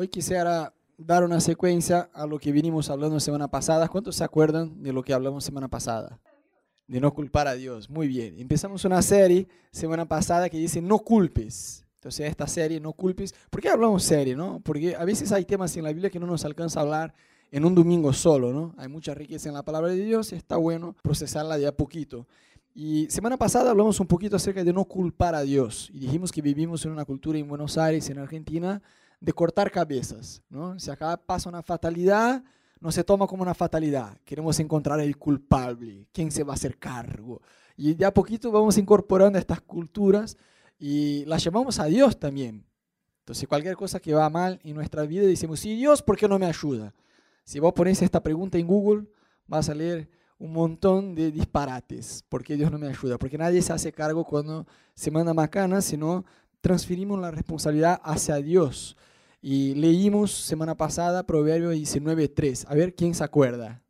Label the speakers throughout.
Speaker 1: Hoy quisiera dar una secuencia a lo que vinimos hablando semana pasada. ¿Cuántos se acuerdan de lo que hablamos semana pasada? De no culpar a Dios. Muy bien. Empezamos una serie semana pasada que dice no culpes. Entonces esta serie, no culpes. ¿Por qué hablamos serie? No? Porque a veces hay temas en la Biblia que no nos alcanza a hablar en un domingo solo. ¿no? Hay mucha riqueza en la palabra de Dios y está bueno procesarla de a poquito. Y semana pasada hablamos un poquito acerca de no culpar a Dios. Y dijimos que vivimos en una cultura en Buenos Aires, en Argentina, de cortar cabezas. ¿no? Si acá pasa una fatalidad, no se toma como una fatalidad. Queremos encontrar el culpable, quién se va a hacer cargo. Y de a poquito vamos incorporando estas culturas y las llamamos a Dios también. Entonces, cualquier cosa que va mal en nuestra vida, decimos, sí, Dios, ¿por qué no me ayuda? Si vos pones esta pregunta en Google, va a salir un montón de disparates. ¿Por qué Dios no me ayuda? Porque nadie se hace cargo cuando se manda macana, sino transferimos la responsabilidad hacia Dios. Y leímos semana pasada Proverbio 19.3. A ver quién se acuerda.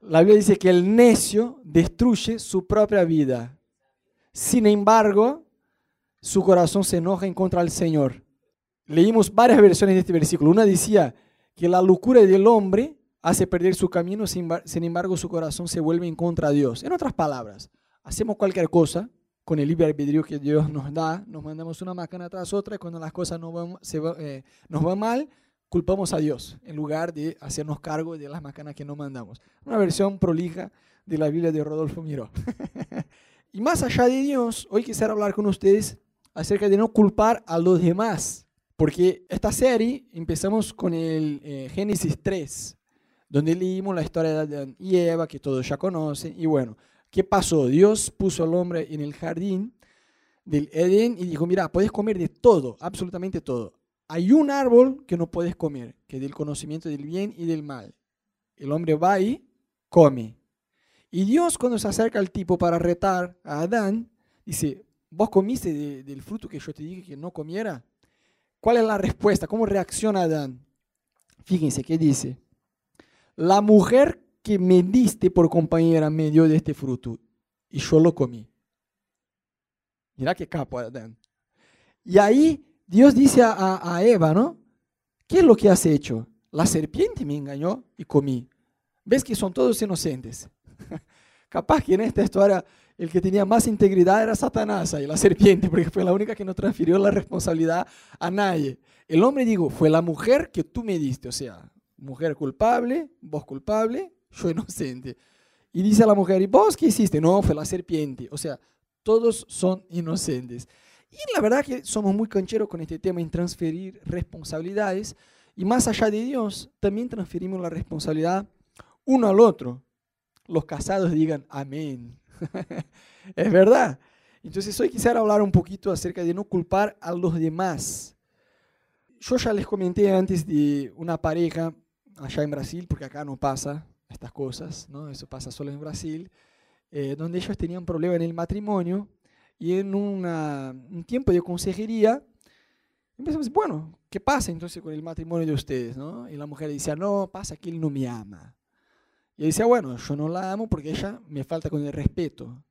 Speaker 1: La Biblia dice que el necio destruye su propia vida. Sin embargo, su corazón se enoja en contra del Señor. Leímos varias versiones de este versículo. Una decía que la locura del hombre hace perder su camino, sin embargo su corazón se vuelve en contra de Dios. En otras palabras, hacemos cualquier cosa, con el libre albedrío que Dios nos da, nos mandamos una máquina tras otra y cuando las cosas no van, se eh, nos van mal, culpamos a Dios en lugar de hacernos cargo de las máquinas que nos mandamos. Una versión prolija de la Biblia de Rodolfo Miró. y más allá de Dios, hoy quisiera hablar con ustedes acerca de no culpar a los demás. Porque esta serie empezamos con el eh, Génesis 3, donde leímos la historia de Adán y Eva, que todos ya conocen. Y bueno, ¿Qué pasó? Dios puso al hombre en el jardín del Edén y dijo, mira, puedes comer de todo, absolutamente todo. Hay un árbol que no puedes comer, que es del conocimiento del bien y del mal. El hombre va y come. Y Dios cuando se acerca al tipo para retar a Adán, dice, ¿vos comiste del fruto que yo te dije que no comiera? ¿Cuál es la respuesta? ¿Cómo reacciona Adán? Fíjense qué dice. La mujer que me diste por compañera me dio de este fruto y yo lo comí. Mira qué capo Adán. Y ahí Dios dice a, Eva, ¿no? ¿Qué es lo que has hecho? La serpiente me engañó y comí. ¿Ves que son todos inocentes? Capaz que en esta historia el que tenía más integridad era Satanás y la serpiente, porque fue la única que no transfirió la responsabilidad a nadie. El hombre dijo, fue la mujer que tú me diste, o sea, mujer culpable, vos culpable, yo inocente. Y dice la mujer, ¿y vos qué hiciste? No, fue la serpiente. O sea, todos son inocentes. Y la verdad que somos muy cancheros con este tema en transferir responsabilidades. Y más allá de Dios, también transferimos la responsabilidad uno al otro. Los casados digan amén. es verdad. Entonces hoy quisiera hablar un poquito acerca de no culpar a los demás. Yo ya les comenté antes de una pareja allá en Brasil, porque acá no pasa, estas cosas, ¿no? eso pasa solo en Brasil, eh, donde ellos tenían problema en el matrimonio y en un tiempo de consejería empezamos, bueno, ¿qué pasa entonces con el matrimonio de ustedes? ¿no? Y la mujer decía, no, pasa que él no me ama. Y él decía, bueno, yo no la amo porque ella me falta con el respeto.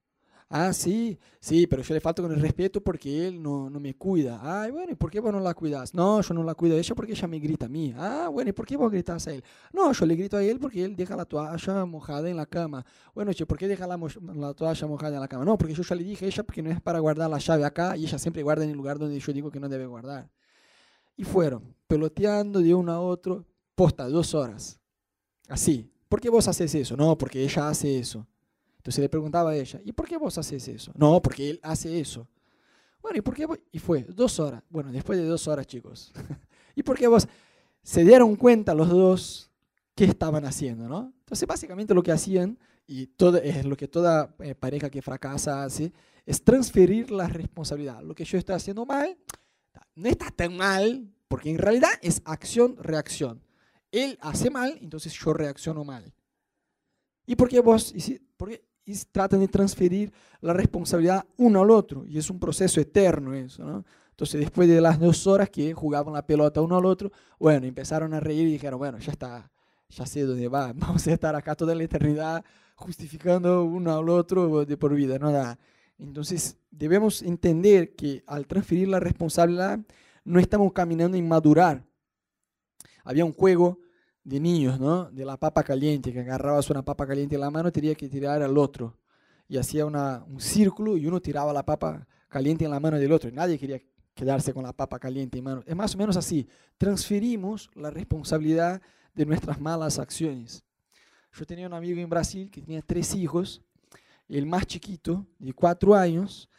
Speaker 1: Ah, sí, sí, pero yo le falto con el respeto porque él no, no me cuida. Ah, bueno, ¿y por qué vos no la cuidas? No, yo no la cuido a ella porque ella me grita a mí. Ah, bueno, ¿y por qué vos gritas a él? No, yo le grito a él porque él deja la toalla mojada en la cama. Bueno, che, ¿por qué deja la, la, toalla mojada en la cama? No, porque yo ya le dije a ella porque no es para guardar la llave acá y ella siempre guarda en el lugar donde yo digo que no debe guardar. Y fueron peloteando de uno a otro, posta, dos horas. Así. ¿Por qué vos haces eso? No, porque ella hace eso. Entonces le preguntaba a ella, ¿y por qué vos haces eso? No, porque él hace eso. Bueno, ¿y por qué vos? Y fue dos horas. Bueno, después de dos horas, chicos. ¿Y por qué vos? Se dieron cuenta los dos qué estaban haciendo, ¿no? Entonces, básicamente lo que hacían, y todo, es lo que toda eh, pareja que fracasa hace, es transferir la responsabilidad. Lo que yo estoy haciendo mal, no está tan mal, porque en realidad es acción-reacción. Él hace mal, entonces yo reacciono mal. ¿Y por qué vos? ¿Por qué? Y tratan de transferir la responsabilidad uno al otro. Y es un proceso eterno eso, ¿no? Entonces, después de las dos horas que jugaban la pelota uno al otro, bueno, empezaron a reír y dijeron, bueno, ya está, ya sé dónde va, vamos a estar acá toda la eternidad justificando uno al otro de por vida, ¿no? Entonces, debemos entender que al transferir la responsabilidad, no estamos caminando en madurar, había un juego de niños, ¿no? De la papa caliente, que agarrabas una papa caliente en la mano tenía que tirar al otro. Y hacía una, un círculo y uno tiraba la papa caliente en la mano del otro. Y nadie quería quedarse con la papa caliente en mano. Es más o menos así. Transferimos la responsabilidad de nuestras malas acciones. Yo tenía un amigo en Brasil que tenía tres hijos. El más chiquito, de cuatro años,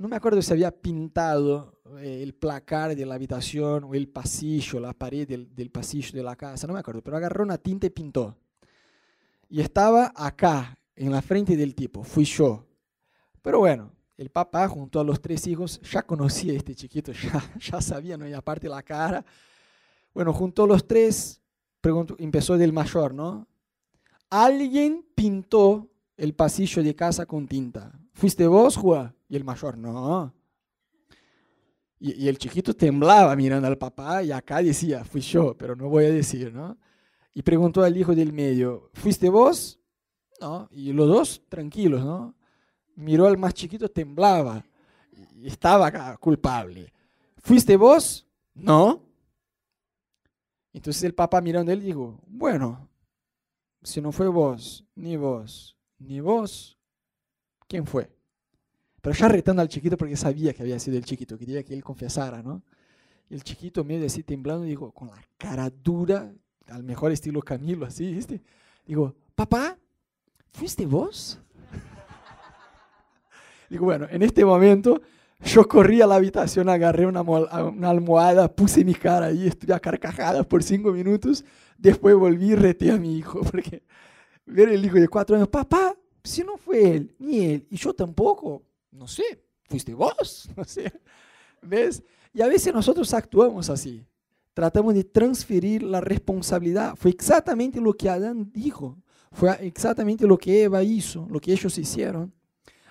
Speaker 1: no me acuerdo si había pintado eh, el placar de la habitación o el pasillo, la pared del, pasillo de la casa, no me acuerdo, pero agarró una tinta y pintó. Y estaba acá, en la frente del tipo, fui yo. Pero bueno, el papá junto a los tres hijos ya conocía a este chiquito, ya, ya sabía, ¿no? Aparte la cara. Bueno, junto a los tres, empezó del mayor, ¿no? Alguien pintó el pasillo de casa con tinta. ¿Fuiste vos, Juan? Y el mayor, no. Y, el chiquito temblaba mirando al papá y acá decía, fui yo, pero no voy a decir, ¿no? Y preguntó al hijo del medio, ¿fuiste vos? No. Y los dos tranquilos, ¿no? Miró al más chiquito, temblaba. Estaba culpable. ¿Fuiste vos? No. Entonces el papá mirando él dijo, bueno, si no fue vos, ni vos, ni vos, ¿quién fue? Pero ya retando al chiquito porque sabía que había sido el chiquito, quería que él confesara, ¿no? Y el chiquito medio así temblando, digo, con la cara dura, al mejor estilo Camilo, así, ¿viste? Digo, papá, ¿fuiste vos? digo, bueno, en este momento yo corrí a la habitación, agarré una, una almohada, puse mi cara ahí, estuve a carcajadas por cinco minutos, después volví y reté a mi hijo, porque ver el hijo de cuatro años, papá, si no fue él, ni él, y yo tampoco, no sé, fuiste vos, no sé. ¿Ves? Y a veces nosotros actuamos así. Tratamos de transferir la responsabilidad. Fue exactamente lo que Adán dijo. Fue exactamente lo que Eva hizo, lo que ellos hicieron.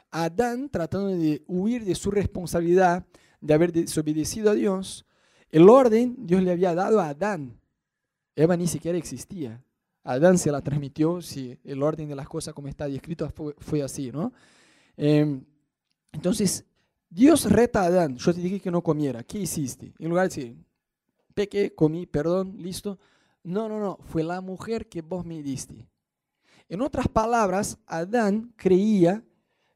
Speaker 1: Adán tratando de huir de su responsabilidad de haber desobedecido a Dios. El orden Dios le había dado a Adán. Eva ni siquiera existía. Adán se la transmitió, si el orden de las cosas como está descrito fue, así, ¿no? Eh, entonces, Dios reta a Adán, yo te dije que no comiera, ¿qué hiciste? En lugar de decir, pequé, comí, perdón, listo. No, no, no, fue la mujer que vos me diste. En otras palabras, Adán creía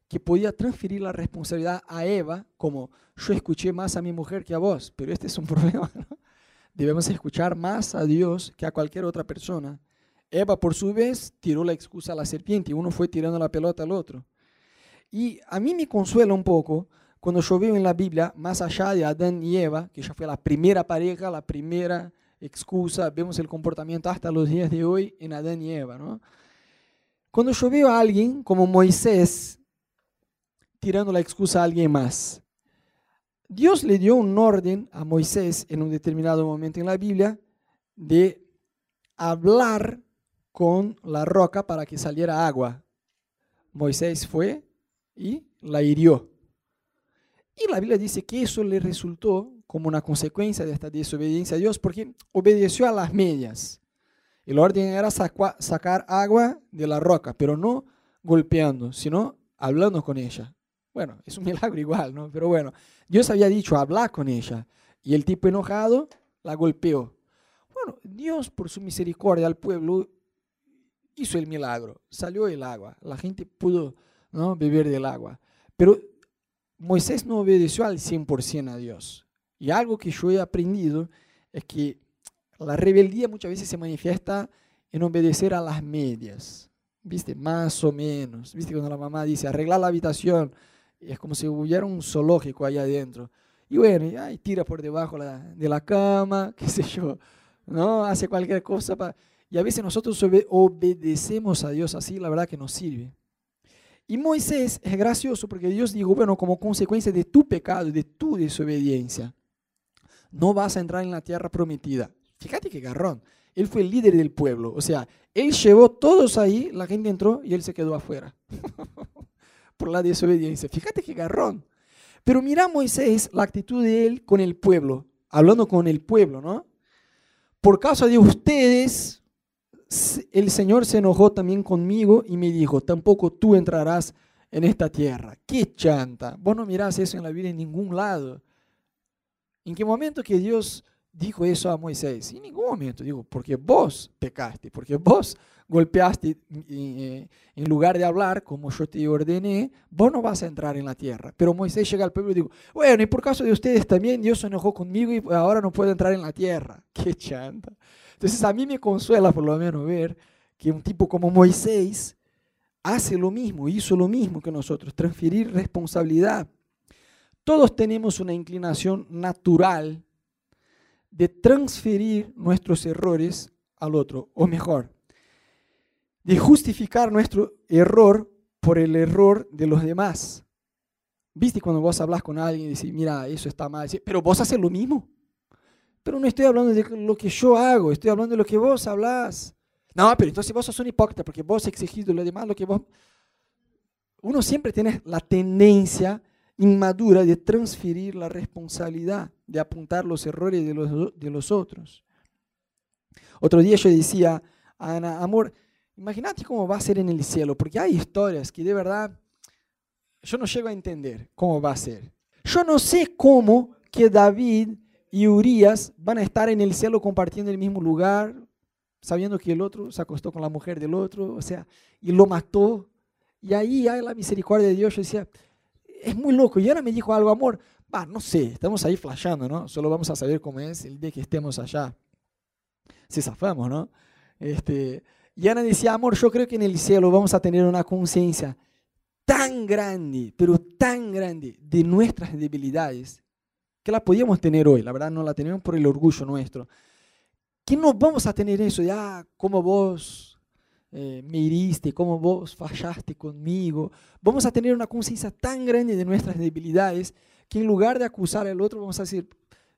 Speaker 1: que podía transferir la responsabilidad a Eva, como yo escuché más a mi mujer que a vos, pero este es un problema. Debemos escuchar más a Dios que a cualquier otra persona. Eva, por su vez, tiró la excusa a la serpiente uno fue tirando la pelota al otro. Y a mí me consuela un poco cuando yo veo en la Biblia, más allá de Adán y Eva, que ya fue la primera pareja, la primera excusa, vemos el comportamiento hasta los días de hoy en Adán y Eva. ¿no? Cuando yo veo a alguien como Moisés tirando la excusa a alguien más, Dios le dio un orden a Moisés en un determinado momento en la Biblia de hablar con la roca para que saliera agua. Moisés fue y la hirió. Y la Biblia dice que eso le resultó como una consecuencia de esta desobediencia a Dios porque obedeció a las medias. El orden era sacar agua de la roca, pero no golpeando, sino hablando con ella. Bueno, es un milagro igual, ¿no? Pero bueno, Dios había dicho hablar con ella y el tipo enojado la golpeó. Bueno, Dios por su misericordia al pueblo hizo el milagro, salió el agua, la gente pudo ¿no? beber del agua. Pero Moisés no obedeció al 100% a Dios. Y algo que yo he aprendido es que la rebeldía muchas veces se manifiesta en obedecer a las medias. ¿Viste? Más o menos. ¿Viste? Cuando la mamá dice arreglar la habitación, es como si hubiera un zoológico allá adentro. Y bueno, y, tira por debajo de la cama, qué sé yo, ¿no? Hace cualquier cosa. Para... Y a veces nosotros obedecemos a Dios así, la verdad que nos sirve. Y Moisés es gracioso porque Dios dijo, bueno, como consecuencia de tu pecado, de tu desobediencia, no vas a entrar en la tierra prometida. Fíjate qué garrón. Él fue el líder del pueblo. O sea, él llevó todos ahí, la gente entró y él se quedó afuera. Por la desobediencia. Fíjate qué garrón. Pero mira Moisés, la actitud de él con el pueblo, hablando con el pueblo, ¿no? Por causa de ustedes, el Señor se enojó también conmigo y me dijo, tampoco tú entrarás en esta tierra. ¡Qué chanta! Vos no mirás eso en la vida en ningún lado. ¿En qué momento que Dios dijo eso a Moisés? En ningún momento. Digo, porque vos pecaste, porque vos golpeaste eh, en lugar de hablar como yo te ordené, vos no vas a entrar en la tierra. Pero Moisés llega al pueblo y digo, bueno, y por caso de ustedes también, Dios se enojó conmigo y ahora no puedo entrar en la tierra. Qué chanta. Entonces a mí me consuela por lo menos ver que un tipo como Moisés hace lo mismo, hizo lo mismo que nosotros, transferir responsabilidad. Todos tenemos una inclinación natural de transferir nuestros errores al otro, o mejor, de justificar nuestro error por el error de los demás. ¿Viste cuando vos hablas con alguien y decís, mira, eso está mal, pero vos haces lo mismo? Pero no estoy hablando de lo que yo hago, estoy hablando de lo que vos hablas. No, pero entonces vos sos un hipócrita porque vos exigís de demás lo que vos... Uno siempre tiene la tendencia inmadura de transferir la responsabilidad, de apuntar los errores de los, de los otros. Otro día yo decía a Ana, amor, Imagínate cómo va a ser en el cielo, porque hay historias que de verdad yo no llego a entender cómo va a ser. Yo no sé cómo que David y Urias van a estar en el cielo compartiendo el mismo lugar, sabiendo que el otro se acostó con la mujer del otro, o sea, y lo mató. Y ahí hay la misericordia de Dios. Yo decía, es muy loco. Y ahora me dijo algo, amor, va, no sé, estamos ahí flashando, ¿no? Solo vamos a saber cómo es el día que estemos allá. Si zafamos, ¿no? Este, y Ana decía, amor, yo creo que en el cielo vamos a tener una conciencia tan grande, pero tan grande de nuestras debilidades, que la podíamos tener hoy, la verdad no la tenemos por el orgullo nuestro, que no vamos a tener eso de, ah, como vos eh, me hiriste, como vos fallaste conmigo. Vamos a tener una conciencia tan grande de nuestras debilidades que en lugar de acusar al otro, vamos a decir,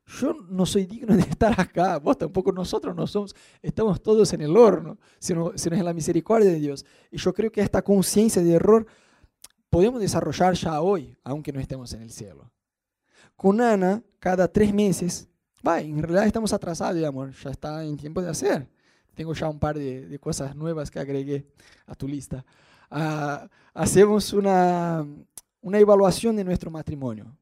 Speaker 1: yo no soy digno de estar acá, vos tampoco, nosotros no somos, estamos todos en el horno, sino, sino en la misericordia de Dios. Y yo creo que esta conciencia de error podemos desarrollar ya hoy, aunque no estemos en el cielo. Con Ana, cada tres meses, va, en realidad estamos atrasados, amor, ya está en tiempo de hacer. Tengo ya un par de, cosas nuevas que agregué a tu lista. Ah, hacemos una, una evaluación de nuestro matrimonio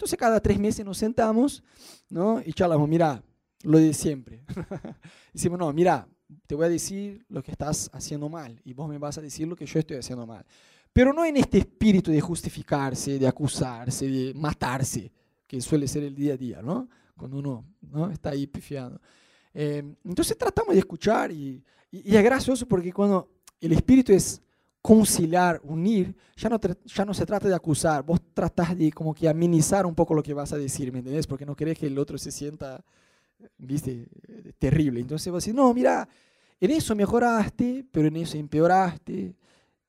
Speaker 1: entonces cada tres meses nos sentamos ¿no? y charlamos, mira, lo de siempre. Decimos, no, mira, te voy a decir lo que estás haciendo mal y vos me vas a decir lo que yo estoy haciendo mal. Pero no en este espíritu de justificarse, de acusarse, de matarse, que suele ser el día a día, ¿no? Cuando uno ¿no? está ahí pifiando. Eh, entonces tratamos de escuchar y, y, y es gracioso porque cuando el espíritu es conciliar, unir, ya no, ya no se trata de acusar, vos tratás de como que amenizar un poco lo que vas a decir, ¿me entendés? Porque no querés que el otro se sienta, viste, terrible. Entonces vas a decir, no, mira, en eso mejoraste, pero en eso empeoraste.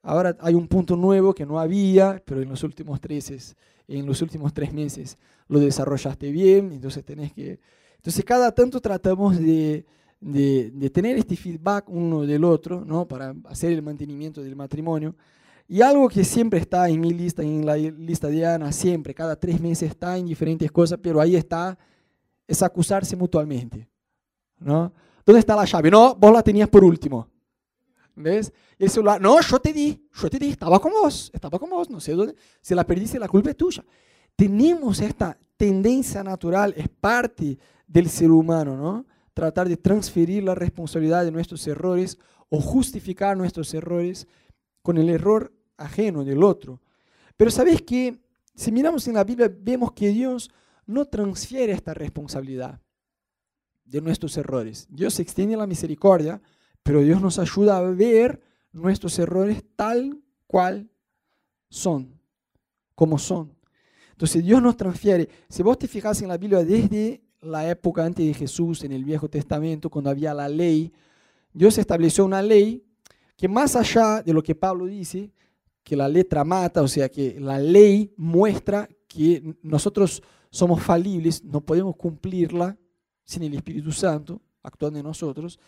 Speaker 1: Ahora hay un punto nuevo que no había, pero en los últimos tres, en los últimos tres meses lo desarrollaste bien, entonces tenés que... Entonces cada tanto tratamos de de, tener este feedback uno del otro, ¿no? para hacer el mantenimiento del matrimonio. Y algo que siempre está en mi lista, en la lista de Ana, siempre, cada tres meses está en diferentes cosas, pero ahí está, es acusarse mutuamente. ¿no? ¿Dónde está la llave? No, vos la tenías por último. ¿Ves? el celular, no, yo te di, yo te di, estaba con vos, estaba con vos, no sé dónde, si la perdiste, la culpa es tuya. Tenemos esta tendencia natural, es parte del ser humano, ¿no? tratar de transferir la responsabilidad de nuestros errores o justificar nuestros errores con el error ajeno del otro. Pero sabes que si miramos en la Biblia vemos que Dios no transfiere esta responsabilidad de nuestros errores. Dios extiende la misericordia, pero Dios nos ayuda a ver nuestros errores tal cual son, como son. Entonces Dios nos transfiere. Si vos te fijas en la Biblia desde la época antes de Jesús, en el Viejo Testamento, cuando había la ley, Dios estableció una ley que más allá de lo que Pablo dice, que la letra mata, o sea que la ley muestra que nosotros somos falibles, no podemos cumplirla sin el Espíritu Santo actuando en nosotros.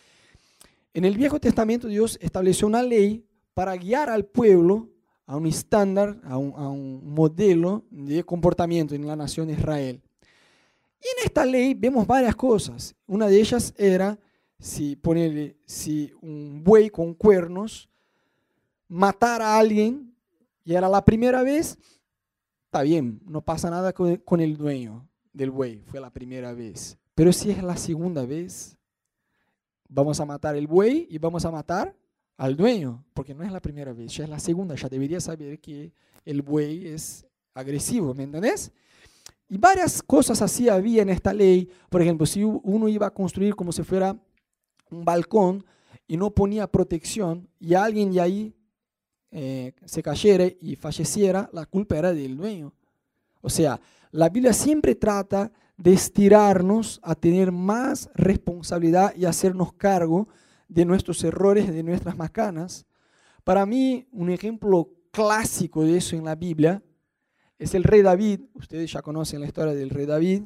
Speaker 1: En el Viejo Testamento Dios estableció una ley para guiar al pueblo a un estándar, a un, a un modelo de comportamiento en la nación de Israel. Y en esta ley vemos varias cosas. Una de ellas era si, ponerle, si un buey con cuernos matara a alguien y era la primera vez, está bien, no pasa nada con, el dueño del buey, fue la primera vez. Pero si es la segunda vez, vamos a matar el buey y vamos a matar al dueño, porque no es la primera vez, ya es la segunda, ya debería saber que el buey es agresivo, ¿me entendés? Y varias cosas así había en esta ley. Por ejemplo, si uno iba a construir como si fuera un balcón y no ponía protección y alguien de ahí eh, se cayera y falleciera, la culpa era del dueño. O sea, la Biblia siempre trata de estirarnos a tener más responsabilidad y hacernos cargo de nuestros errores, de nuestras macanas. Para mí, un ejemplo clásico de eso en la Biblia es el rey David. Ustedes ya conocen la historia del rey David.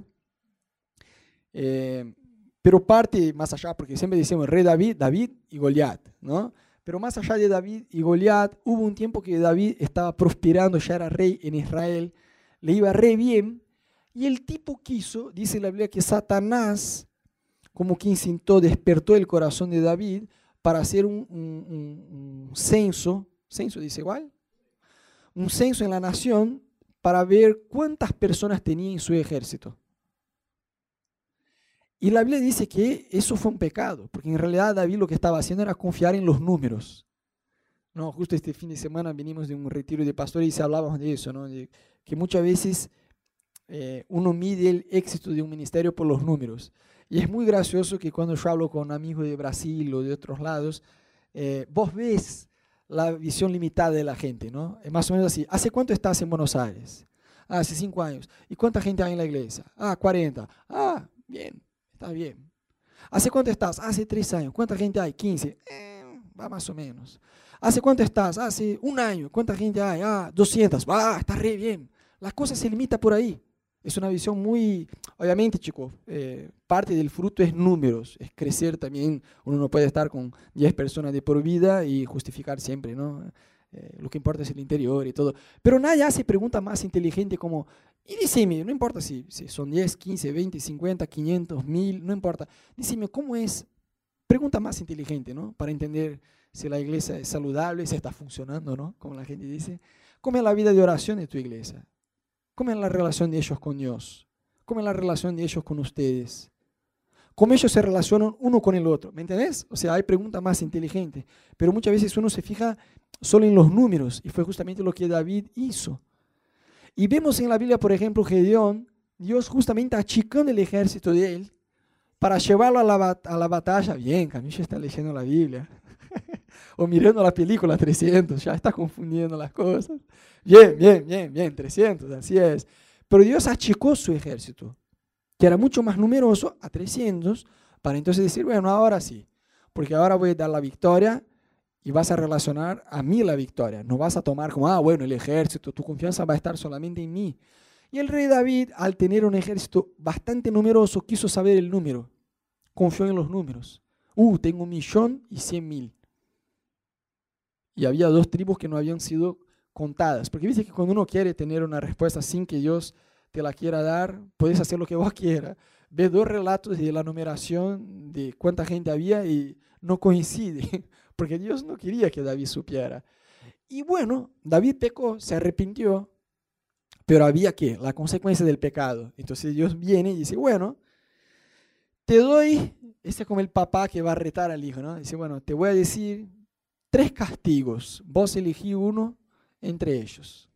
Speaker 1: Eh, pero parte más allá, porque siempre decimos rey David, David y Goliat, ¿no? Pero más allá de David y Goliat, hubo un tiempo que David estaba prosperando, ya era rey en Israel, le iba re bien, y el tipo quiso, dice la Biblia, que Satanás, como que incitó, despertó el corazón de David para hacer un, censo, censo dice igual, un censo en la nación para ver cuántas personas tenía en su ejército. Y la Biblia dice que eso fue un pecado, porque en realidad David lo que estaba haciendo era confiar en los números. No, justo este fin de semana vinimos de un retiro de pastores y se hablábamos de eso, ¿no? que muchas veces eh, uno mide el éxito de un ministerio por los números. Y es muy gracioso que cuando yo hablo con amigos de Brasil o de otros lados, eh, vos ves la visión limitada de la gente, ¿no? Es más o menos así. ¿Hace cuánto estás en Buenos Aires? Ah, hace cinco años. ¿Y cuánta gente hay en la iglesia? Ah, 40. Ah, bien, está bien. ¿Hace cuánto estás? Hace tres años. ¿Cuánta gente hay? 15. Eh, va más o menos. ¿Hace cuánto estás? Hace un año. ¿Cuánta gente hay? Ah, 200. Ah, está re bien. La cosa se limita por ahí. Es una visión muy, obviamente chicos, eh, parte del fruto es números, es crecer también. Uno no puede estar con 10 personas de por vida y justificar siempre, ¿no? Eh, lo que importa es el interior y todo. Pero nadie hace preguntas más inteligentes como, y decime, no importa si, si son 10, 15, 20, 50, 500, 1000, no importa. Decime, ¿cómo es? Pregunta más inteligente, ¿no? Para entender si la iglesia es saludable, si está funcionando, ¿no? Como la gente dice. ¿Cómo es la vida de oración de tu iglesia? ¿Cómo es la relación de ellos con Dios? ¿Cómo es la relación de ellos con ustedes? ¿Cómo ellos se relacionan uno con el otro? ¿Me entendés? O sea, hay preguntas más inteligentes, pero muchas veces uno se fija solo en los números y fue justamente lo que David hizo. Y vemos en la Biblia, por ejemplo, Gedeón, Dios justamente achicando el ejército de él para llevarlo a la, a la batalla. Bien, Camilo está leyendo la Biblia. O mirando la película 300, ya está confundiendo las cosas. Bien, bien, bien, bien, 300, así es. Pero Dios achicó su ejército, que era mucho más numeroso, a 300, para entonces decir, bueno, ahora sí, porque ahora voy a dar la victoria y vas a relacionar a mí la victoria. No vas a tomar como, ah, bueno, el ejército, tu confianza va a estar solamente en mí. Y el rey David, al tener un ejército bastante numeroso, quiso saber el número. Confió en los números. Uh, tengo un millón y cien mil y había dos tribus que no habían sido contadas. Porque dice que cuando uno quiere tener una respuesta sin que Dios te la quiera dar, puedes hacer lo que vos quieras. Ve dos relatos de la numeración de cuánta gente había y no coincide, porque Dios no quería que David supiera. Y bueno, David pecó, se arrepintió, pero había que, la consecuencia del pecado. Entonces Dios viene y dice, bueno, te doy, este es como el papá que va a retar al hijo, ¿no? Dice, bueno, te voy a decir tres castigos. Vos elegí uno entre ellos.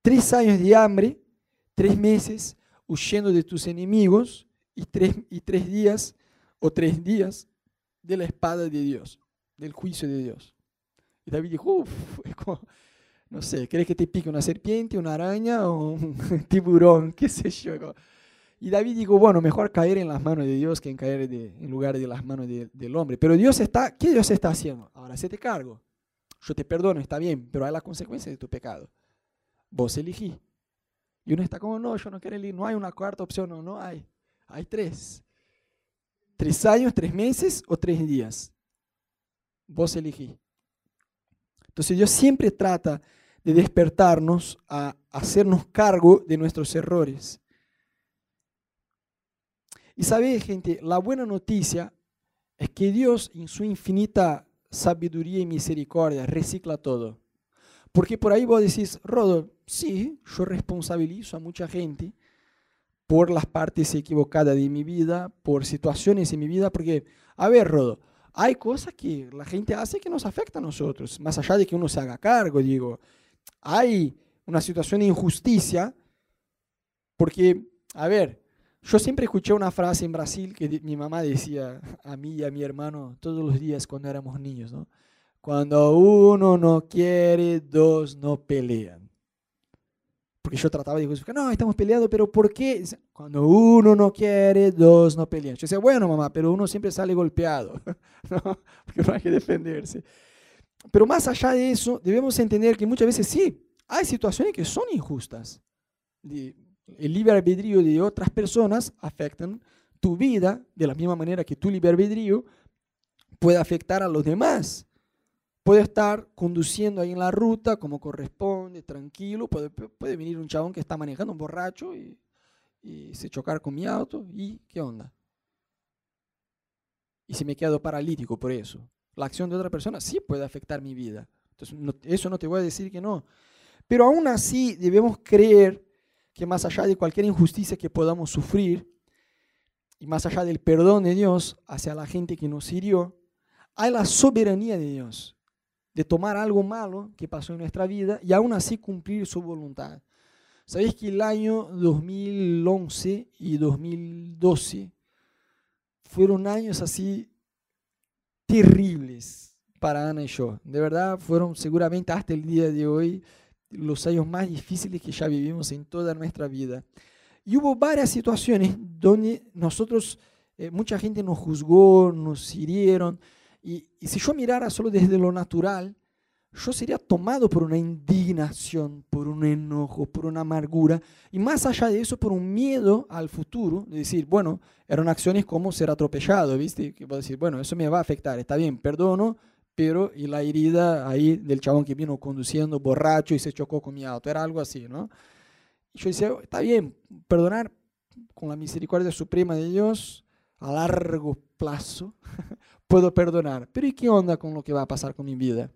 Speaker 1: Tres años de hambre, tres meses huyendo de tus enemigos y tres, y tres días o tres días de la espada de Dios, del juicio de Dios. Y David dijo, uff, no sé, ¿crees que te pique una serpiente, una araña o un tiburón? ¿Qué sé yo? Y David dijo, bueno, mejor caer en las manos de Dios que en caer en lugar de las manos del hombre. Pero Dios está, ¿qué Dios está haciendo? Ahora se te cargo. Yo te perdono, está bien, pero hay las consecuencias de tu pecado. Vos elegí. Y uno está como, no, yo no quiero elegir. No hay una cuarta opción, no, no hay. Hay tres. Tres años, tres meses o tres días. Vos elegí. Entonces Dios siempre trata de despertarnos a hacernos cargo de nuestros errores. Y sabéis, gente, la buena noticia es que Dios, en su infinita sabiduría y misericordia, recicla todo. Porque por ahí vos decís, Rodo, sí, yo responsabilizo a mucha gente, por las partes equivocadas de mi vida, por situaciones en mi vida, porque, a ver, Rodo, hay cosas que la gente hace que nos afectan a nosotros, más allá de que uno se haga cargo, digo, hay una situación de injusticia, porque, a ver, yo siempre escuché una frase en Brasil que mi mamá decía a mí y a mi hermano todos los días cuando éramos niños, ¿no? Cuando uno no quiere, dos no pelean. Porque yo trataba de decir, no, estamos peleando, pero ¿por qué? Cuando uno no quiere, dos no pelean. Yo decía, bueno, mamá, pero uno siempre sale golpeado, ¿no? Porque no hay que defenderse. Pero más allá de eso, debemos entender que muchas veces sí, hay situaciones que son injustas. El libre albedrío de otras personas afectan tu vida de la misma manera que tu libre albedrío puede afectar a los demás puede estar conduciendo ahí en la ruta como corresponde, tranquilo, puede, venir un chabón que está manejando un borracho y, se chocar con mi auto y ¿qué onda? Y si me quedo paralítico por eso. La acción de otra persona sí puede afectar mi vida. Entonces, eso no te voy a decir que no. Pero aún así debemos creer que más allá de cualquier injusticia que podamos sufrir, y más allá del perdón de Dios hacia la gente que nos hirió, hay la soberanía de Dios de tomar algo malo que pasó en nuestra vida y aún así cumplir su voluntad. Sabéis que el año 2011 y 2012 fueron años así terribles para Ana y yo. De verdad, fueron seguramente hasta el día de hoy los años más difíciles que ya vivimos en toda nuestra vida. Y hubo varias situaciones donde nosotros, eh, mucha gente nos juzgó, nos hirieron, y, si yo mirara solo desde lo natural, yo sería tomado por una indignación, por un enojo, por una amargura, y más allá de eso, por un miedo al futuro, de decir, bueno, eran acciones como ser atropellado, ¿viste? Que puedo decir, bueno, eso me va a afectar, está bien, perdono, pero y la herida ahí del chabón que vino conduciendo borracho y se chocó con mi auto, era algo así, ¿no? Y yo decía, está bien, perdonar con la misericordia suprema de Dios a largo plazo, puedo perdonar. Pero ¿y qué onda con lo que va a pasar con mi vida?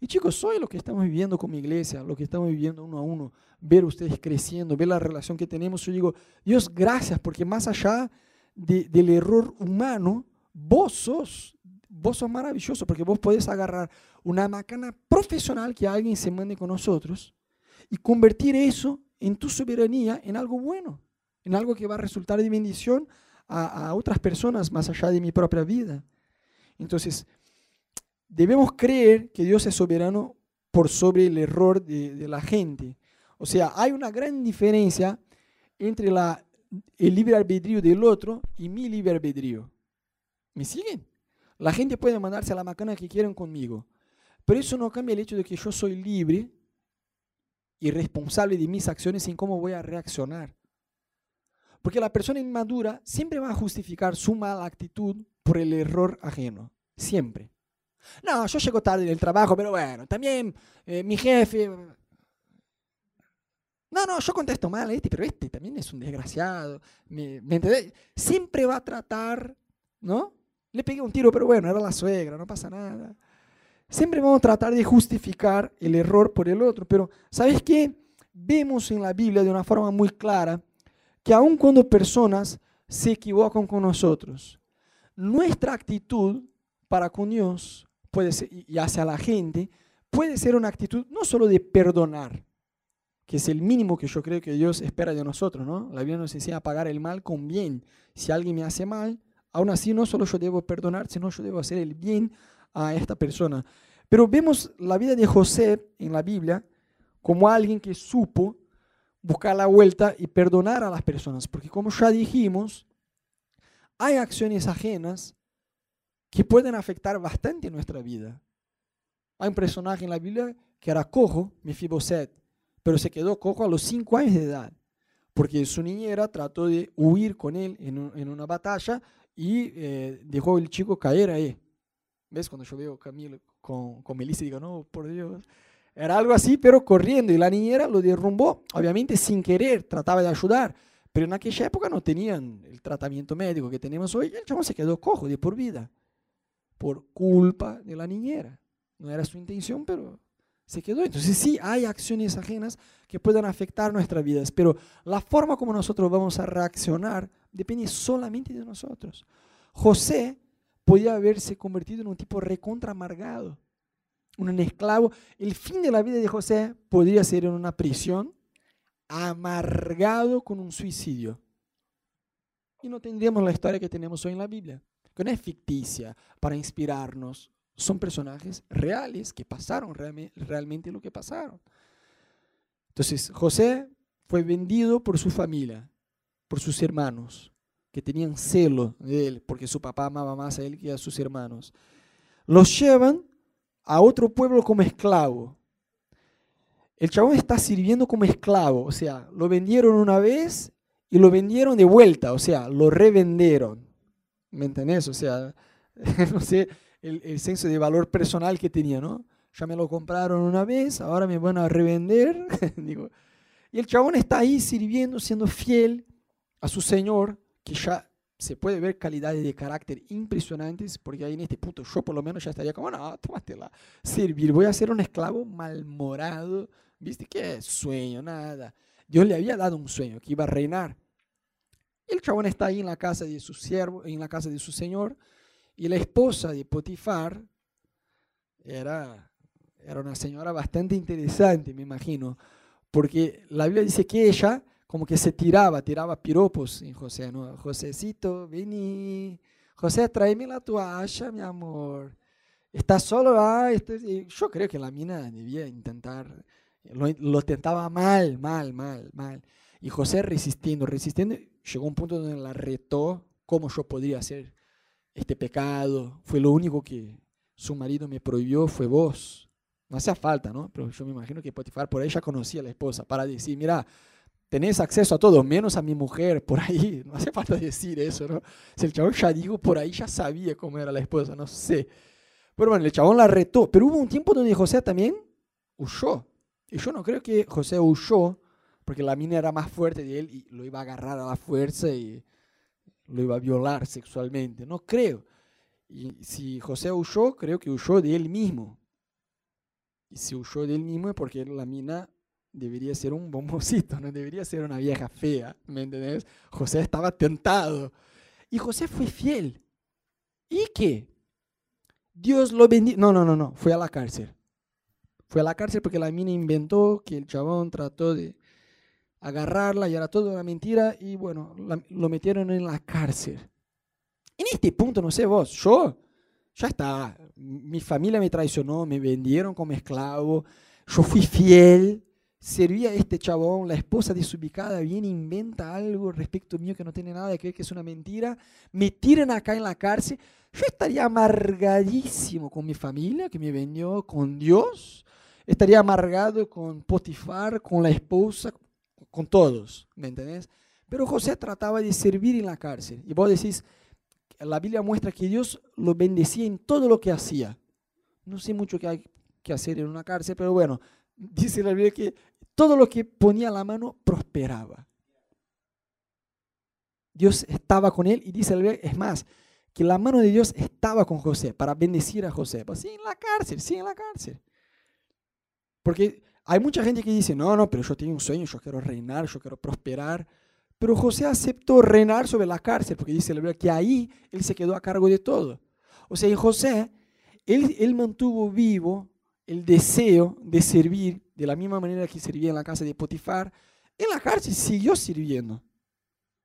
Speaker 1: Y chicos, soy lo que estamos viviendo con mi iglesia, lo que estamos viviendo uno a uno, ver ustedes creciendo, ver la relación que tenemos. Yo digo, Dios, gracias, porque más allá del error humano, vos vos sos maravilloso, porque vos podés agarrar una macana profesional que alguien se mande con nosotros y convertir eso en tu soberanía en algo bueno, en algo que va a resultar de bendición a, a otras personas más allá de mi propia vida. Entonces, debemos creer que Dios es soberano por sobre el error de, la gente. O sea, hay una gran diferencia entre la, el libre albedrío del otro y mi libre albedrío. ¿Me siguen? La gente puede mandarse a la macana que quieran conmigo, pero eso no cambia el hecho de que yo soy libre y responsable de mis acciones y cómo voy a reaccionar. Porque la persona inmadura siempre va a justificar su mala actitud por el error ajeno. Siempre. No, yo llego tarde del trabajo, pero bueno, también eh, mi jefe... No, no, yo contesto mal a este, pero este también es un desgraciado. ¿Me, ¿me entendés? Siempre va a tratar, ¿no? Le pegué un tiro, pero bueno, era la suegra, no pasa nada. Siempre vamos a tratar de justificar el error por el otro, pero ¿sabes qué? Vemos en la Biblia de una forma muy clara que aun cuando personas se equivocan con nosotros, nuestra actitud para con Dios puede ser, y hacia la gente puede ser una actitud no solo de perdonar, que es el mínimo que yo creo que Dios espera de nosotros, ¿no? La Biblia nos enseña a pagar el mal con bien. Si alguien me hace mal, aún así no solo yo debo perdonar, sino yo debo hacer el bien a esta persona. Pero vemos la vida de José en la Biblia como alguien que supo buscar la vuelta y perdonar a las personas, porque como ya dijimos, hay acciones ajenas que pueden afectar bastante nuestra vida. Hay un personaje en la Biblia que era cojo, Mefiboset, pero se quedó cojo a los cinco años de edad, porque su niñera trató de huir con él en, una batalla y eh, dejó el chico caer ahí. ¿Ves? Cuando yo veo a Camilo con, con Melissa, digo, no, por Dios. Era algo así, pero corriendo, y la niñera lo derrumbó, obviamente sin querer, trataba de ayudar, pero en aquella época no tenían el tratamiento médico que tenemos hoy, el chavo se quedó cojo de por vida, por culpa de la niñera. No era su intención, pero se quedó. Entonces sí, hay acciones ajenas que puedan afectar nuestras vidas, pero la forma como nosotros vamos a reaccionar depende solamente de nosotros. José podía haberse convertido en un tipo recontra amargado, un esclavo. El fin de la vida de José podría ser en una prisión, amargado con un suicidio. Y no tendríamos la historia que tenemos hoy en la Biblia, que no es ficticia para inspirarnos, son personajes reales que pasaron realmente lo que pasaron. Entonces, José fue vendido por su familia, por sus hermanos, que tenían celo de él, porque su papá amaba más a él que a sus hermanos. Los llevan a otro pueblo como esclavo. El chabón está sirviendo como esclavo, o sea, lo vendieron una vez y lo vendieron de vuelta, o sea, lo revendieron. ¿Me entendés? O sea, no sé, el, el senso de valor personal que tenía, ¿no? Ya me lo compraron una vez, ahora me van a revender. Digo, y el chabón está ahí sirviendo, siendo fiel a su Señor, que ya se puede ver calidades de carácter impresionantes, porque ahí en este punto yo por lo menos ya estaría como, no, tómatela, servir, voy a ser un esclavo malmorado, viste, qué sueño, nada. Dios le había dado un sueño, que iba a reinar. Y el chabón está ahí en la casa de su siervo, en la casa de su Señor, y la esposa de Potifar era, era una señora bastante interesante, me imagino, porque la Biblia dice que ella como que se tiraba, tiraba piropos en José, ¿no? Josécito, vení, José, tráeme la toalla, mi amor. Estás solo, ah, yo creo que la mina debía intentar, lo, lo tentaba mal, mal, mal, mal. Y José resistiendo, resistiendo, llegó a un punto donde la retó, ¿cómo yo podría hacer este pecado, fue lo único que su marido me prohibió, fue vos. No hacía falta, ¿no? Pero yo me imagino que Potifar por ahí ya conocía a la esposa para decir, mira, tenés acceso a todo, menos a mi mujer, por ahí. No hace falta decir eso, ¿no? Si el chabón ya dijo, por ahí ya sabía cómo era la esposa, no sé. Pero bueno, el chabón la retó. Pero hubo un tiempo donde José también huyó. Y yo no creo que José huyó porque la mina era más fuerte de él y lo iba a agarrar a la fuerza y lo iba a violar sexualmente. No creo. Y si José huyó, creo que huyó de él mismo. Y si huyó de él mismo es porque la mina debería ser un bombocito, no debería ser una vieja fea, ¿me entendés? José estaba tentado. Y José fue fiel. ¿Y qué? Dios lo bendijo. No, no, no, no, fue a la cárcel. Fue a la cárcel porque la mina inventó que el chabón trató de agarrarla y era todo una mentira y bueno, lo metieron en la cárcel. En este punto, no sé vos, yo, ya está, mi familia me traicionó, me vendieron como esclavo, yo fui fiel, servía a este chabón, la esposa desubicada viene, inventa algo respecto mío que no tiene nada que ver, que es una mentira, me tiran acá en la cárcel, yo estaría amargadísimo con mi familia que me vendió, con Dios, estaría amargado con Potifar, con la esposa, con todos, ¿me entendés? Pero José trataba de servir en la cárcel. Y vos decís, la Biblia muestra que Dios lo bendecía en todo lo que hacía. No sé mucho qué hay que hacer en una cárcel, pero bueno, dice la Biblia que todo lo que ponía la mano prosperaba. Dios estaba con él y dice la Biblia, es más, que la mano de Dios estaba con José para bendecir a José. Pues sí, en la cárcel, sí, en la cárcel. Porque hay mucha gente que dice, no, no, pero yo tengo un sueño, yo quiero reinar, yo quiero prosperar. Pero José aceptó reinar sobre la cárcel, porque dice la Biblia que ahí él se quedó a cargo de todo. O sea, en José, él, él mantuvo vivo el deseo de servir de la misma manera que servía en la casa de Potifar. En la cárcel siguió sirviendo.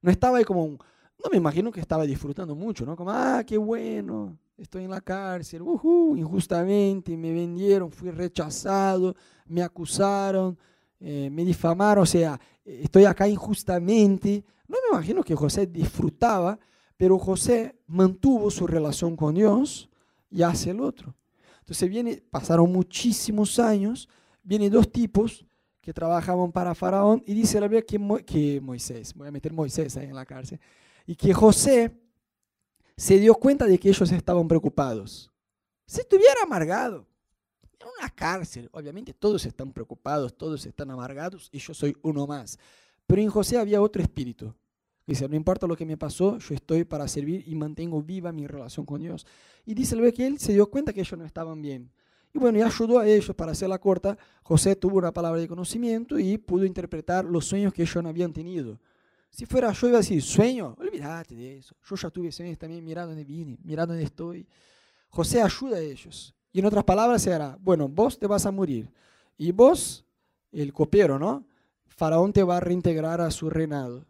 Speaker 1: No estaba ahí como, no me imagino que estaba disfrutando mucho, ¿no? Como, ah, qué bueno, estoy en la cárcel, uh injustamente, me vendieron, fui rechazado, me acusaron, eh, me difamaron, o sea, estoy acá injustamente. No me imagino que José disfrutaba, pero José mantuvo su relación con Dios y hace el otro. Entonces viene, pasaron muchísimos años, vienen dos tipos que trabajaban para Faraón y dice la Biblia que, que Moisés, voy a meter Moisés ahí en la cárcel, y que José se dio cuenta de que ellos estaban preocupados. Se estuviera amargado, en una cárcel, obviamente todos están preocupados, todos están amargados y yo soy uno más. Pero en José había otro espíritu. Dice, no importa lo que me pasó, yo estoy para servir y mantengo viva mi relación con Dios. Y dice que él se dio cuenta que ellos no estaban bien. Y bueno, y ayudó a ellos, para hacer la corta, José tuvo una palabra de conocimiento y pudo interpretar los sueños que ellos no habían tenido. Si fuera yo, iba a decir, sueño, olvídate de eso. Yo ya tuve sueños también, mira dónde vine, mira dónde estoy. José ayuda a ellos. Y en otras palabras, será, bueno, vos te vas a morir. Y vos, el copero, ¿no? Faraón te va a reintegrar a su reinado.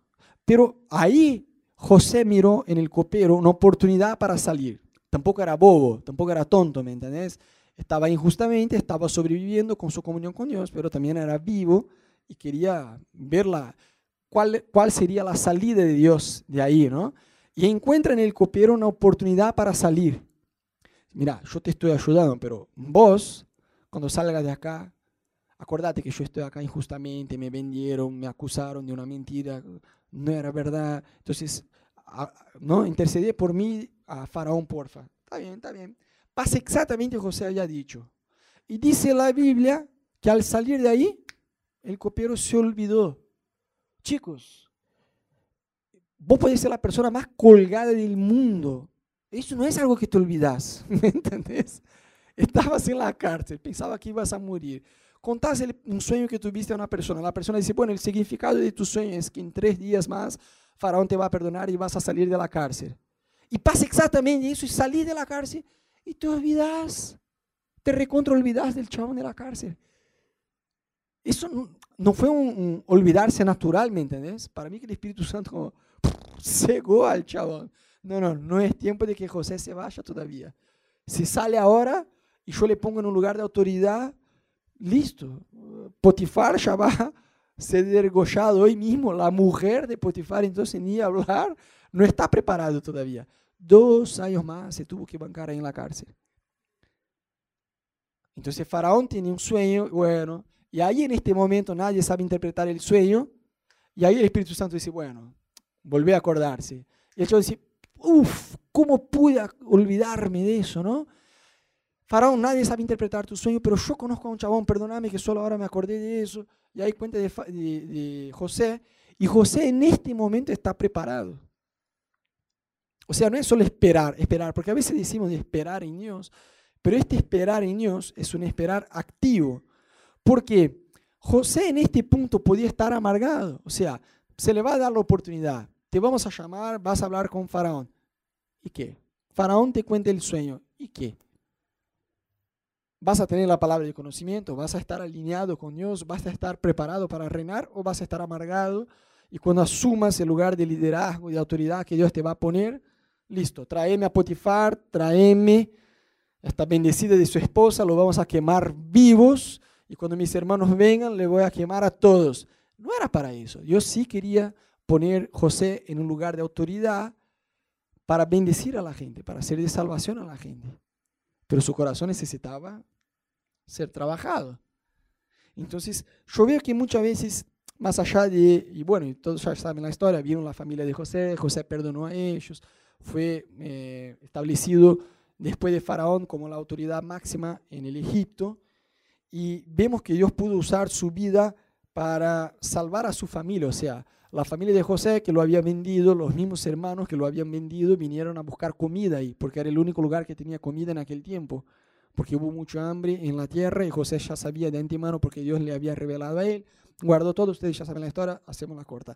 Speaker 1: Pero ahí José miró en el copero una oportunidad para salir. Tampoco era bobo, tampoco era tonto, ¿me entendés? estaba injustamente, estaba sobreviviendo con su comunión con Dios, pero también era vivo y quería ver cuál, cuál sería la salida de Dios de ahí, ¿no? Y encuentra en el copero una oportunidad para salir. Mira, yo te estoy ayudando, pero vos, cuando salgas de acá, acordate que yo estoy acá injustamente, me vendieron, me acusaron de una mentira, no era verdad. Entonces, no, intercedé por mí a Faraón, porfa. Está bien, está bien pasa exactamente lo que José había dicho. Y dice la Biblia que al salir de ahí, el copero se olvidó. Chicos, vos podés ser la persona más colgada del mundo. Eso no es algo que te olvidas, ¿me entendés? Estabas en la cárcel, pensaba que ibas a morir. Contás un sueño que tuviste a una persona. La persona dice, bueno, el significado de tu sueño es que en tres días más Faraón te va a perdonar y vas a salir de la cárcel. Y pasa exactamente eso y salís de la cárcel y te olvidas, te recontra olvidas del chabón de la cárcel. Eso no, fue un, olvidarse natural, ¿me entendés? Para mí que el Espíritu Santo cegó al chabón. No, no, no es tiempo de que José se vaya todavía. Si sale ahora y yo le pongo en un lugar de autoridad, listo. Potifar ya va a ser dergollado hoy mismo. La mujer de Potifar, entonces ni hablar, no está preparado todavía. Dos años más se tuvo que bancar ahí en la cárcel. Entonces Faraón tiene un sueño, bueno, y ahí en este momento nadie sabe interpretar el sueño, y ahí el Espíritu Santo dice, bueno, volvé a acordarse. Y el dice, uff, ¿cómo pude olvidarme de eso, no? Faraón, nadie sabe interpretar tu sueño, pero yo conozco a un chabón, perdóname que solo ahora me acordé de eso. Y ahí cuenta de, de José, y José en este momento está preparado. O sea, no es solo esperar, esperar, porque a veces decimos de esperar en Dios, pero este esperar en Dios es un esperar activo. Porque José en este punto podía estar amargado, o sea, se le va a dar la oportunidad, te vamos a llamar, vas a hablar con Faraón. ¿Y qué? Faraón te cuenta el sueño. ¿Y qué? ¿Vas a tener la palabra de conocimiento? ¿Vas a estar alineado con Dios? ¿Vas a estar preparado para reinar o vas a estar amargado? Y cuando asumas el lugar de liderazgo y de autoridad que Dios te va a poner, listo, tráeme a Potifar, tráeme esta bendecida de su esposa, lo vamos a quemar vivos y cuando mis hermanos vengan le voy a quemar a todos. No era para eso. Yo sí quería poner José en un lugar de autoridad para bendecir a la gente, para hacer de salvación a la gente. Pero su corazón necesitaba ser trabajado. Entonces, yo veo que muchas veces, más allá de, y bueno, todos ya saben la historia, vieron la familia de José, José perdonó a ellos, fue eh, establecido después de Faraón como la autoridad máxima en el Egipto. Y vemos que Dios pudo usar su vida para salvar a su familia, o sea, la familia de José que lo había vendido, los mismos hermanos que lo habían vendido vinieron a buscar comida ahí, porque era el único lugar que tenía comida en aquel tiempo, porque hubo mucha hambre en la tierra y José ya sabía de antemano porque Dios le había revelado a él, guardó todo, ustedes ya saben la historia, hacemos la corta.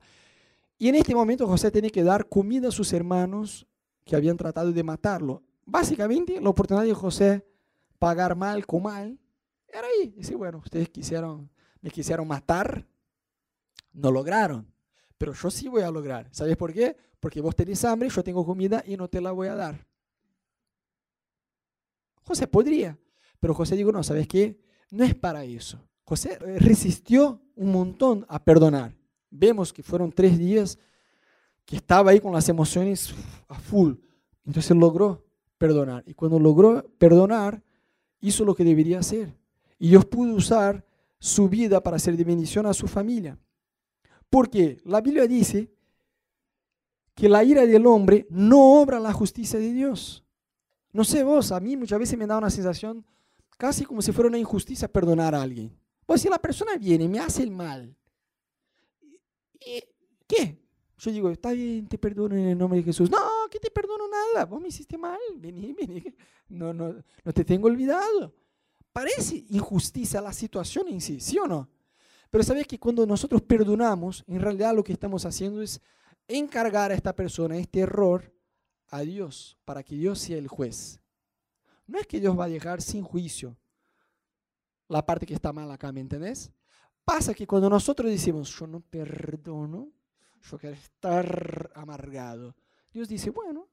Speaker 1: Y en este momento José tenía que dar comida a sus hermanos que habían tratado de matarlo. Básicamente, la oportunidad de José pagar mal con mal era ahí. Dice, bueno, ustedes quisieron, me quisieron matar, no lograron, pero yo sí voy a lograr. ¿Sabes por qué? Porque vos tenés hambre, yo tengo comida y no te la voy a dar. José podría, pero José dijo, no, ¿sabes qué? No es para eso. José resistió un montón a perdonar. Vemos que fueron tres días que estaba ahí con las emociones a full. Entonces logró perdonar. Y cuando logró perdonar, hizo lo que debería hacer. Y Dios pudo usar su vida para hacer de bendición a su familia. Porque la Biblia dice que la ira del hombre no obra la justicia de Dios. No sé vos, a mí muchas veces me da una sensación casi como si fuera una injusticia perdonar a alguien. Pues si la persona viene y me hace el mal, ¿qué? Yo digo, está bien, te perdono en el nombre de Jesús. No, que te perdono nada. Vos me hiciste mal. Vení, vení. No, no, no te tengo olvidado. parece injusticia la situación en sí, ¿sí o no? Pero sabes que cuando nosotros perdonamos, en realidad lo que estamos haciendo es encargar a esta persona este error a Dios, para que Dios sea el juez. No es que Dios va a dejar sin juicio la parte que está mal acá, ¿me entendés? Pasa que cuando nosotros decimos, yo no perdono, yo quiero estar amargado, Dios dice, bueno,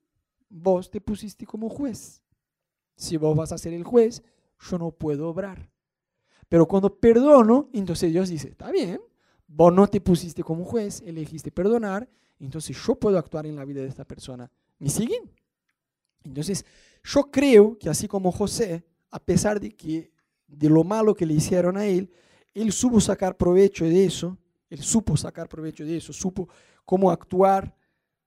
Speaker 1: vos te pusiste como juez. Si vos vas a ser el juez, yo no puedo obrar. Pero cuando perdono, entonces Dios dice, está bien, vos no te pusiste como juez, elegiste perdonar, entonces yo puedo actuar en la vida de esta persona. ¿Me siguen? Entonces, yo creo que así como José, a pesar de que de lo malo que le hicieron a él, él supo sacar provecho de eso, él supo sacar provecho de eso, supo cómo actuar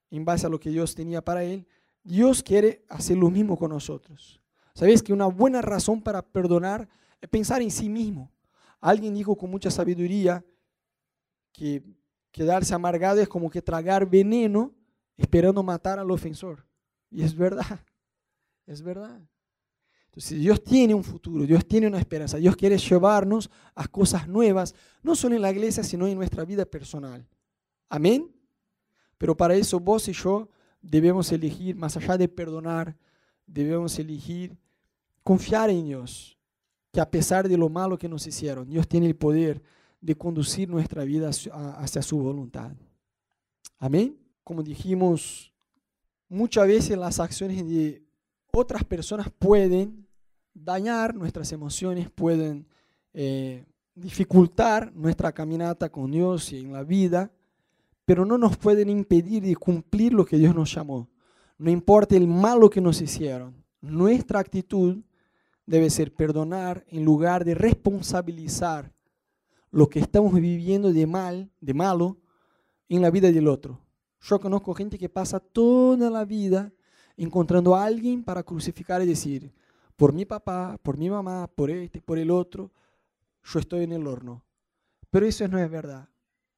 Speaker 1: en base a lo que Dios tenía para él. Dios quiere hacer lo mismo con nosotros. ¿Sabes que una buena razón para perdonar es pensar en sí mismo? Alguien dijo con mucha sabiduría que quedarse amargado es como que tragar veneno esperando matar al ofensor. Y es verdad, es verdad. Entonces Dios tiene un futuro, Dios tiene una esperanza, Dios quiere llevarnos a cosas nuevas, no solo en la iglesia, sino en nuestra vida personal. Amén. Pero para eso vos y yo debemos elegir, más allá de perdonar, debemos elegir confiar en Dios, que a pesar de lo malo que nos hicieron, Dios tiene el poder de conducir nuestra vida hacia su voluntad. Amén. Como dijimos, muchas veces las acciones de otras personas pueden dañar nuestras emociones, pueden eh, dificultar nuestra caminata con Dios y en la vida, pero no nos pueden impedir de cumplir lo que Dios nos llamó. No importa el malo que nos hicieron, nuestra actitud debe ser perdonar en lugar de responsabilizar lo que estamos viviendo de mal, de malo, en la vida del otro. Yo conozco gente que pasa toda la vida encontrando a alguien para crucificar y decir, por mi papá, por mi mamá, por este, por el otro, yo estoy en el horno. Pero eso no es verdad.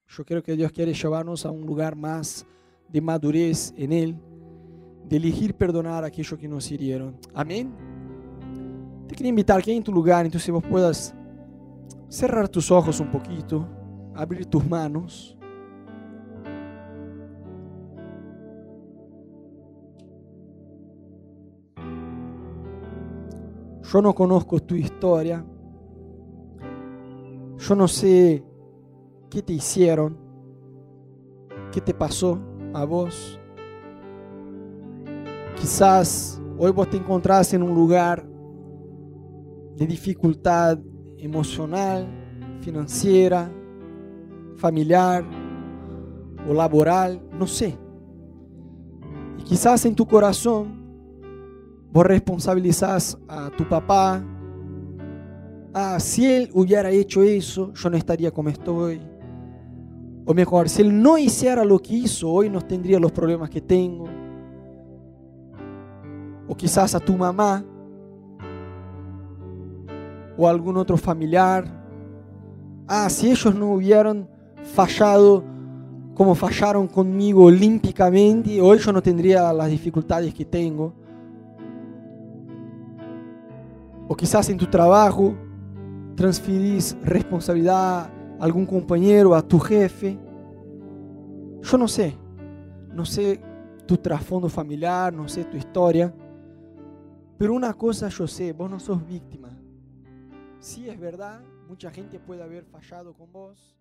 Speaker 1: Yo creo que Dios quiere llevarnos a un lugar más de madurez en Él, de elegir perdonar a aquellos que nos hirieron. Amén. Te quería invitar que en tu lugar, entonces vos puedas cerrar tus ojos un poquito, abrir tus manos. Yo no conozco tu historia. Yo no sé qué te hicieron, qué te pasó a vos. Quizás hoy vos te encontrás en un lugar de dificultad emocional, financiera, familiar o laboral, no sé. Y quizás en tu corazón Vos responsabilizás a tu papá. Ah, si él hubiera hecho eso, yo no estaría como estoy. O mejor, si él no hiciera lo que hizo, hoy no tendría los problemas que tengo. O quizás a tu mamá o algún otro familiar. Ah, si ellos no hubieran fallado como fallaron conmigo olímpicamente, hoy yo no tendría las dificultades que tengo. O quizás en tu trabajo transferís responsabilidad a algún compañero, a tu jefe. Yo no sé, no sé tu trasfondo familiar, no sé tu historia, pero una cosa yo sé, vos no sos víctima. Sí es verdad, mucha gente puede haber fallado con vos,